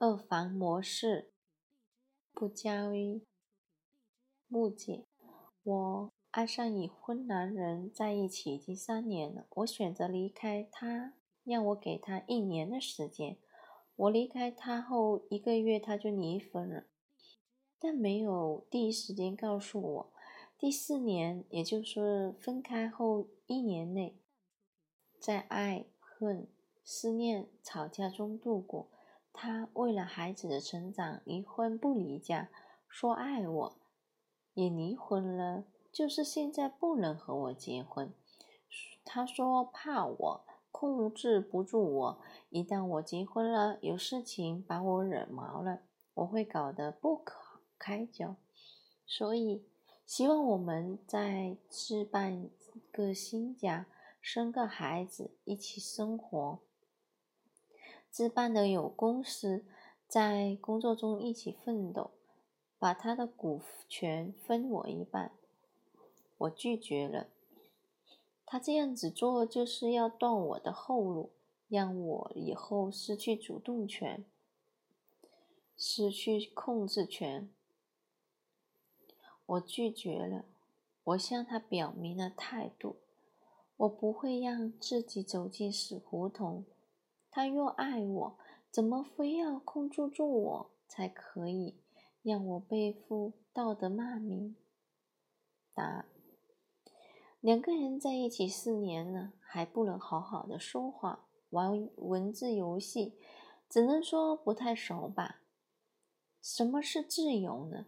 二房模式，不加于木姐。我爱上已婚男人，在一起已经三年了。我选择离开他，让我给他一年的时间。我离开他后一个月，他就离婚了，但没有第一时间告诉我。第四年，也就是分开后一年内，在爱恨、思念、吵架中度过。他为了孩子的成长，离婚不离家，说爱我，也离婚了，就是现在不能和我结婚。他说怕我控制不住我，一旦我结婚了，有事情把我惹毛了，我会搞得不可开交。所以希望我们再置办个新家，生个孩子，一起生活。置办的有公司，在工作中一起奋斗，把他的股权分我一半，我拒绝了。他这样子做就是要断我的后路，让我以后失去主动权，失去控制权。我拒绝了，我向他表明了态度，我不会让自己走进死胡同。他若爱我，怎么非要控制住我才可以，让我背负道德骂名？答：两个人在一起四年了，还不能好好的说话，玩文字游戏，只能说不太熟吧。什么是自由呢？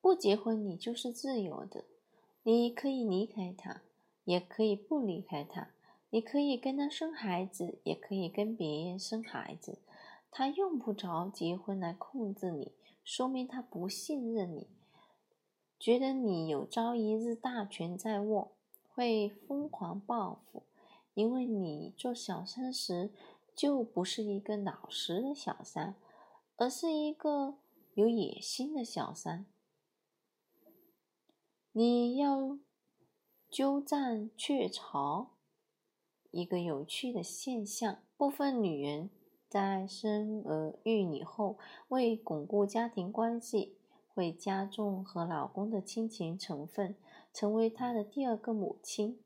不结婚，你就是自由的，你可以离开他，也可以不离开他。你可以跟他生孩子，也可以跟别人生孩子，他用不着结婚来控制你，说明他不信任你，觉得你有朝一日大权在握，会疯狂报复。因为你做小三时就不是一个老实的小三，而是一个有野心的小三。你要鸠占鹊巢。一个有趣的现象：部分女人在生儿育女后，为巩固家庭关系，会加重和老公的亲情成分，成为他的第二个母亲。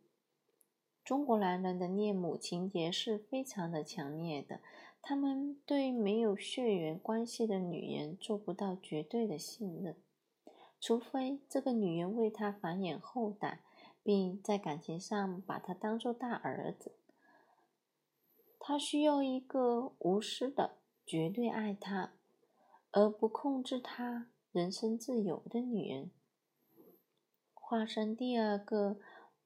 中国男人的恋母情节是非常的强烈的，他们对没有血缘关系的女人做不到绝对的信任，除非这个女人为他繁衍后代，并在感情上把他当做大儿子。他需要一个无私的、绝对爱他而不控制他人身自由的女人。化身第二个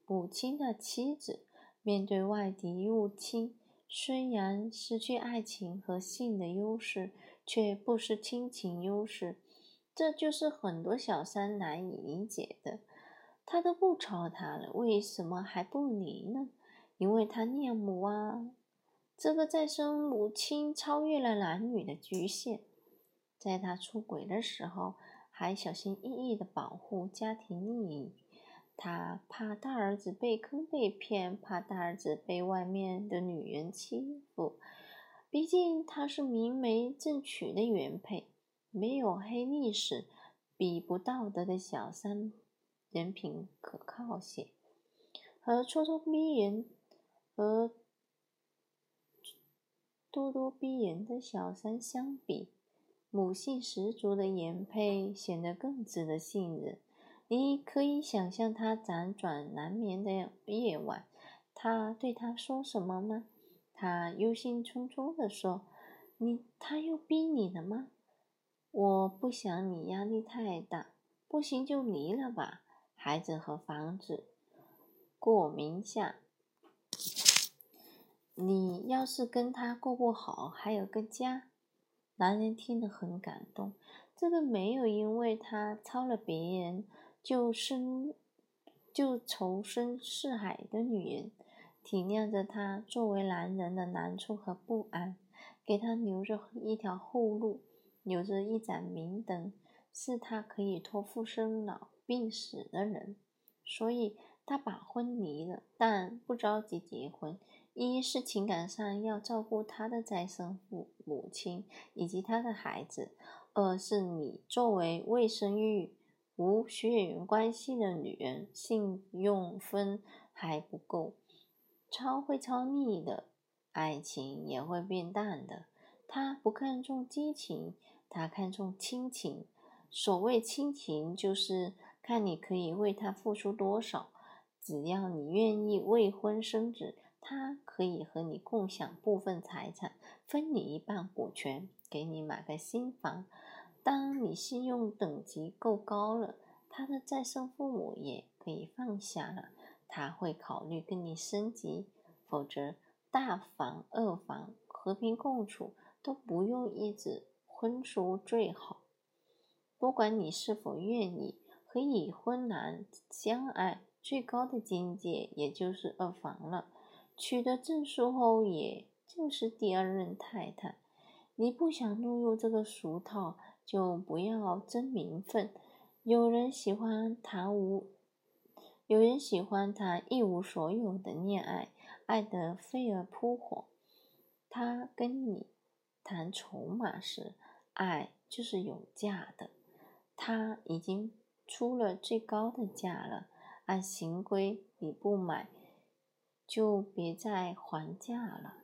母亲的妻子，面对外敌入侵，虽然失去爱情和性的优势，却不失亲情优势。这就是很多小三难以理解的。他都不吵他了，为什么还不离呢？因为他恋母啊。这个再生母亲超越了男女的局限，在他出轨的时候，还小心翼翼地保护家庭利益。他怕大儿子被坑被骗，怕大儿子被外面的女人欺负。毕竟他是明媒正娶的原配，没有黑历史，比不道德的小三人品可靠些。和咄咄逼人，和。咄咄逼人的小三相比，母性十足的原配显得更值得信任。你可以想象他辗转难眠的夜晚，他对他说什么吗？他忧心忡忡地说：“你，他又逼你了吗？我不想你压力太大，不行就离了吧，孩子和房子过名下。”你要是跟他过不好，还有个家。男人听得很感动。这个没有因为他抄了别人就生就仇深似海的女人，体谅着他作为男人的难处和不安，给他留着一条后路，留着一盏明灯，是他可以托付生老病死的人。所以他把婚离了，但不着急结婚。一是情感上要照顾他的再生父母亲以及他的孩子；二是你作为未生育、无血缘关系的女人，信用分还不够，超会超腻的，爱情也会变淡的。他不看重激情，他看重亲情。所谓亲情，就是看你可以为他付出多少。只要你愿意未婚生子。他可以和你共享部分财产，分你一半股权，给你买个新房。当你信用等级够高了，他的再生父母也可以放下了，他会考虑跟你升级。否则，大房、二房和平共处都不用一纸婚书最好。不管你是否愿意，和已婚男相爱最高的境界也就是二房了。取得证书后，也就是第二任太太。你不想落入这个俗套，就不要争名分。有人喜欢谈无，有人喜欢谈一无所有的恋爱，爱得飞蛾扑火。他跟你谈筹码时，爱就是有价的。他已经出了最高的价了，按行规，你不买。就别再还价了。